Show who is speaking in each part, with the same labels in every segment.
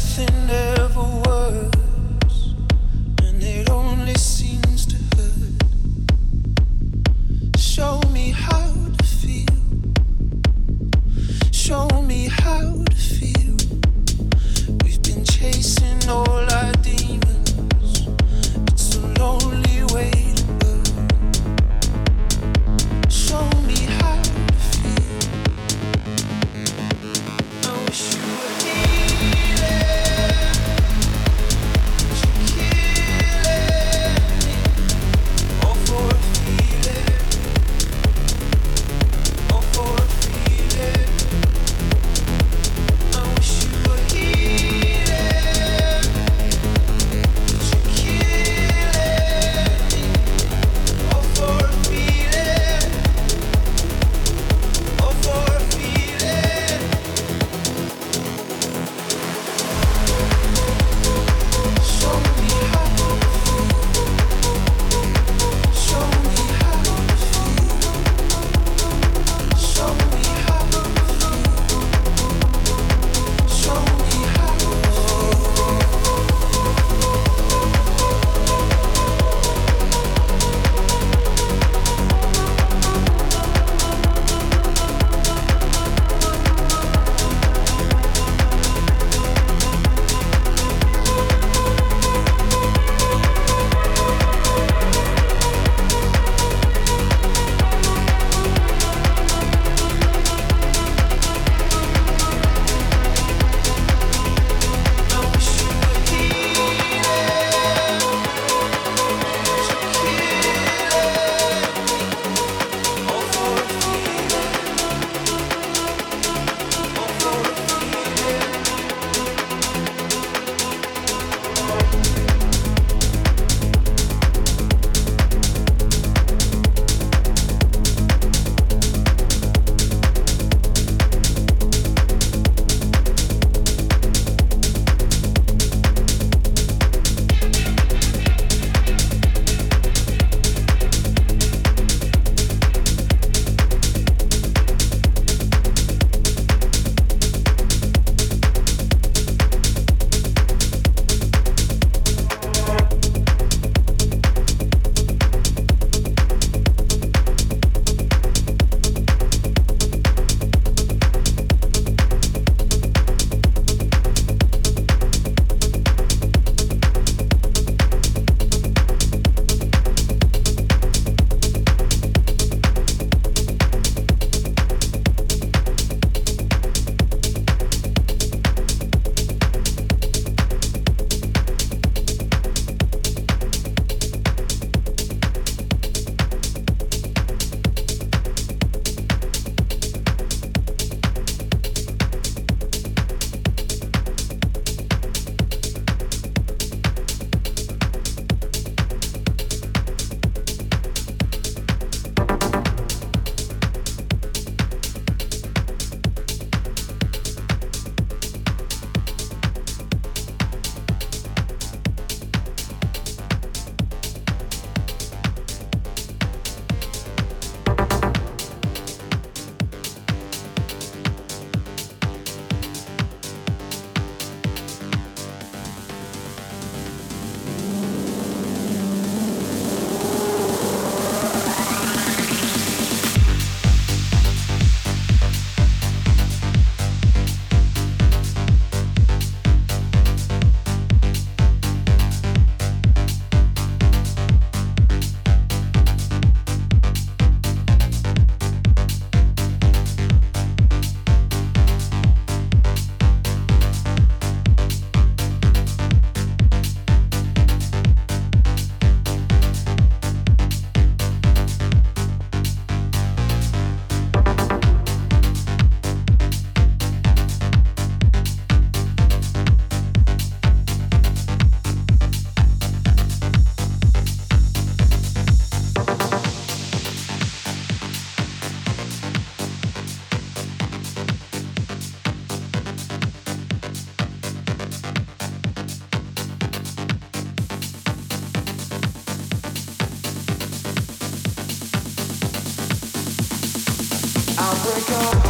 Speaker 1: wish I'll break up.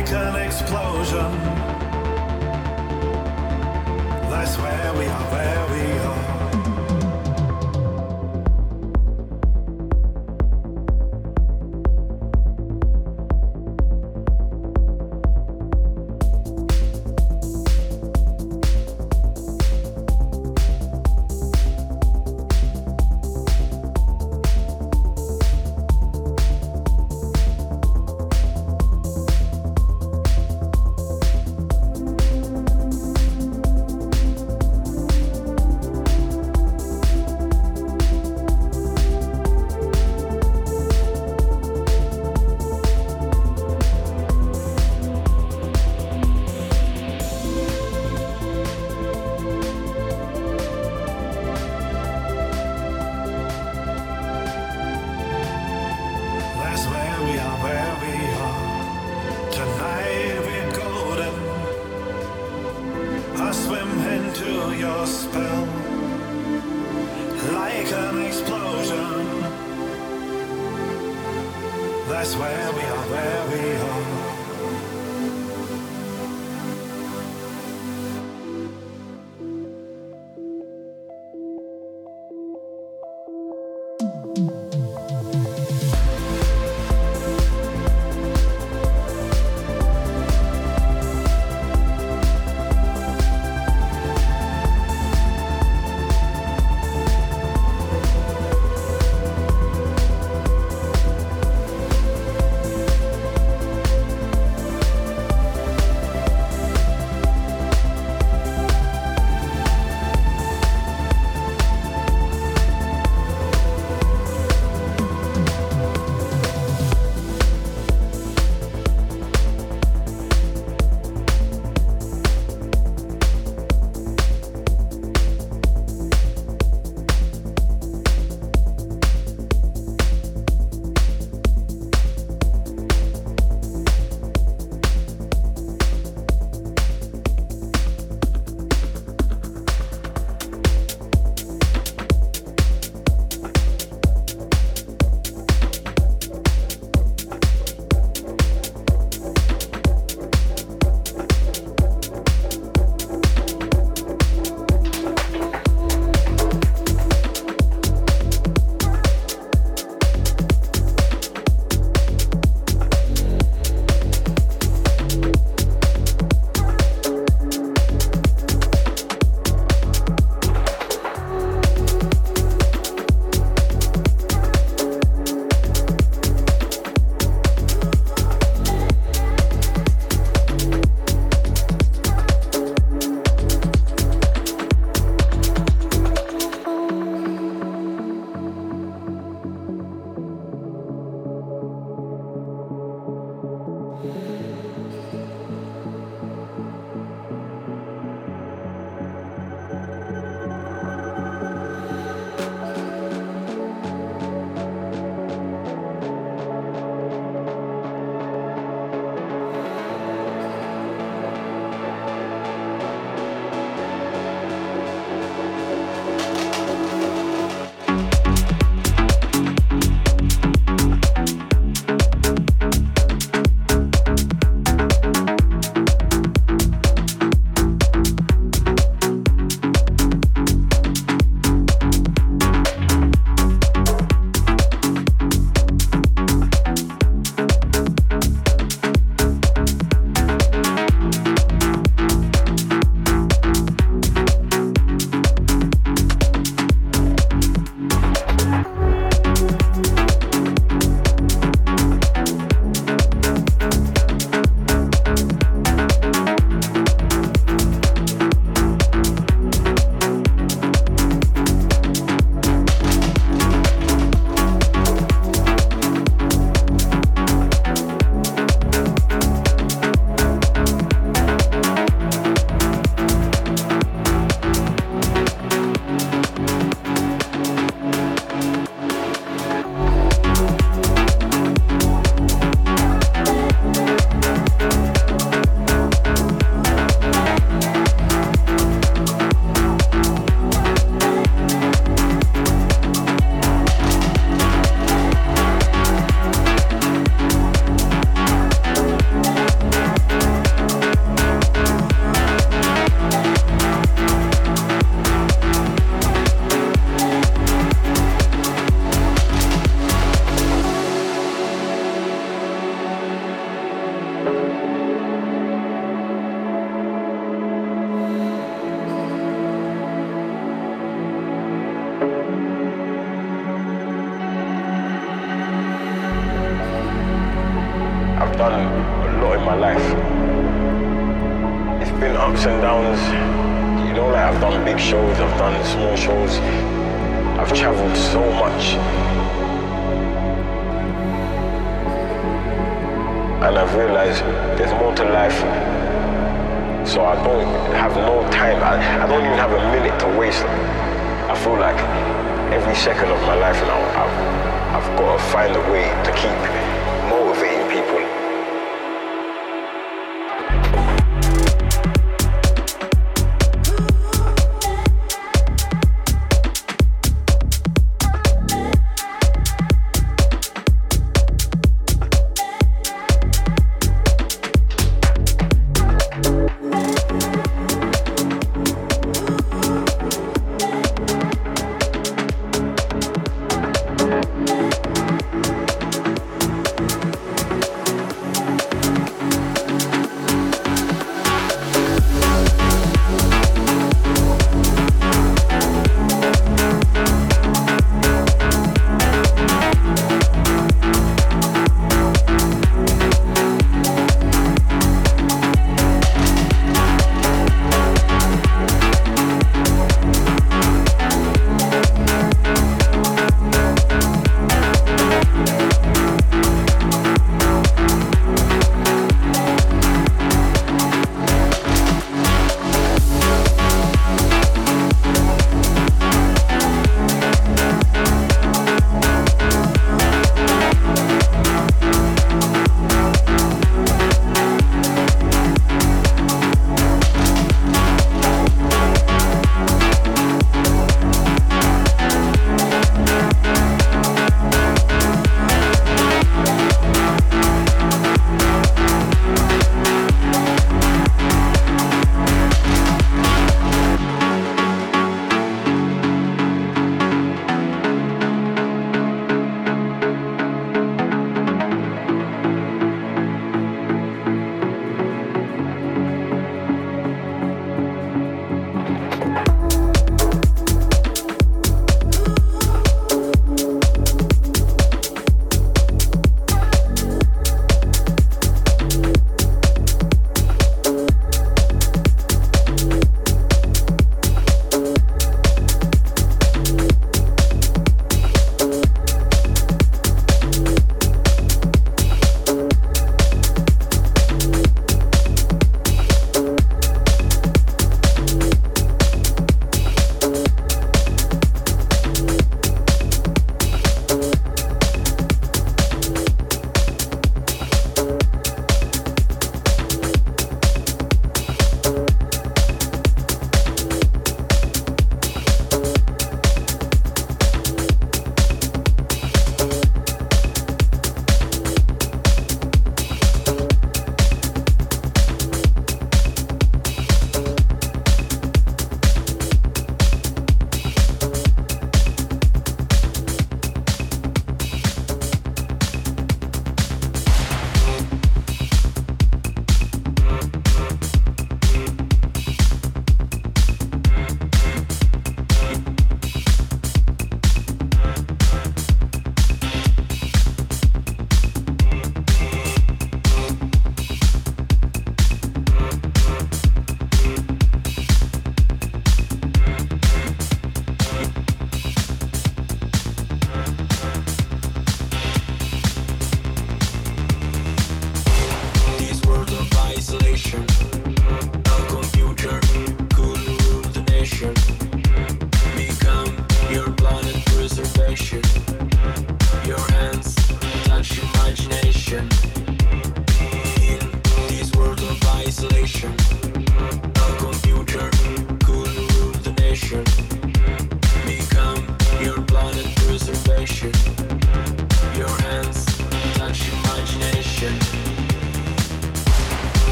Speaker 2: make an explosion. That's where we are, where we are.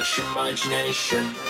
Speaker 2: Touch imagination.